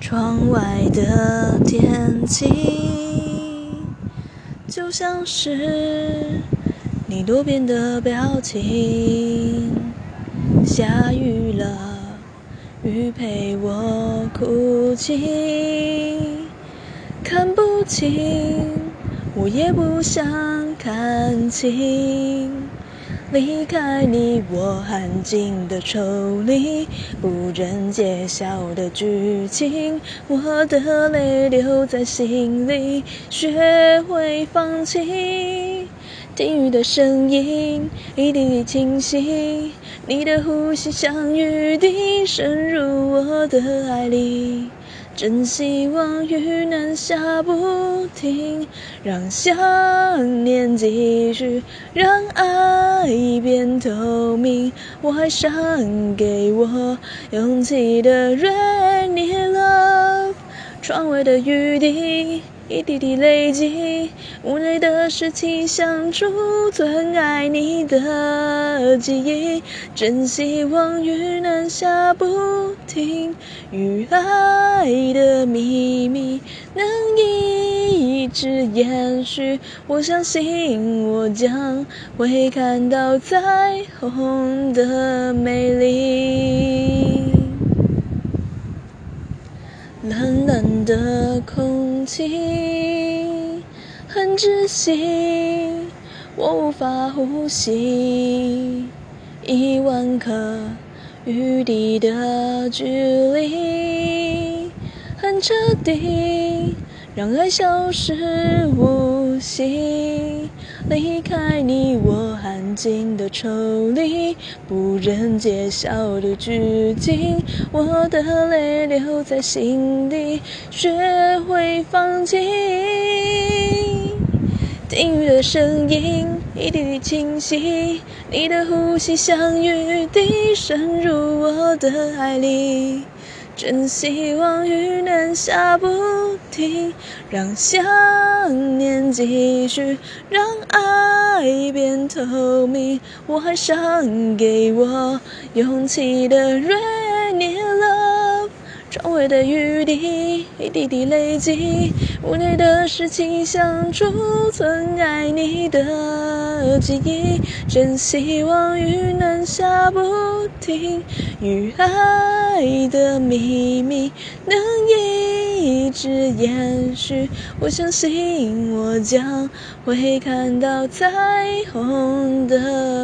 窗外的天气，就像是你多变的表情。下雨了，雨陪我哭泣。看不清，我也不想看清。离开你，我安静的抽离，无人揭晓的剧情，我的泪留在心里，学会放弃。听雨的声音，一滴滴清晰，你的呼吸像雨滴渗入我的爱里。真希望雨能下不停，让想念继续，让爱变透明。我还想给我勇气的 rainy love，窗外的雨滴。一滴滴累积，无奈的是情像储存爱你的记忆。真希望雨能下不停，与爱的秘密能一直延续。我相信我将会看到彩虹的美丽。冷冷的空气很窒息，我无法呼吸。一万颗雨滴的距离很彻底，让爱消失无形。离开你，我安静的抽离，不忍揭晓的剧情，我的泪留在心底，学会放弃。听雨的声音，一滴滴清晰，你的呼吸像雨滴渗入我的爱里。真希望雨能下不停，让想念继续，让爱变透明。我还想给我勇气的 rainy love，窗外的雨滴一滴滴累积，屋内的湿气想储存爱你的记忆。真希望雨能下不停，雨爱爱的秘密能一直延续。我相信我将会看到彩虹的。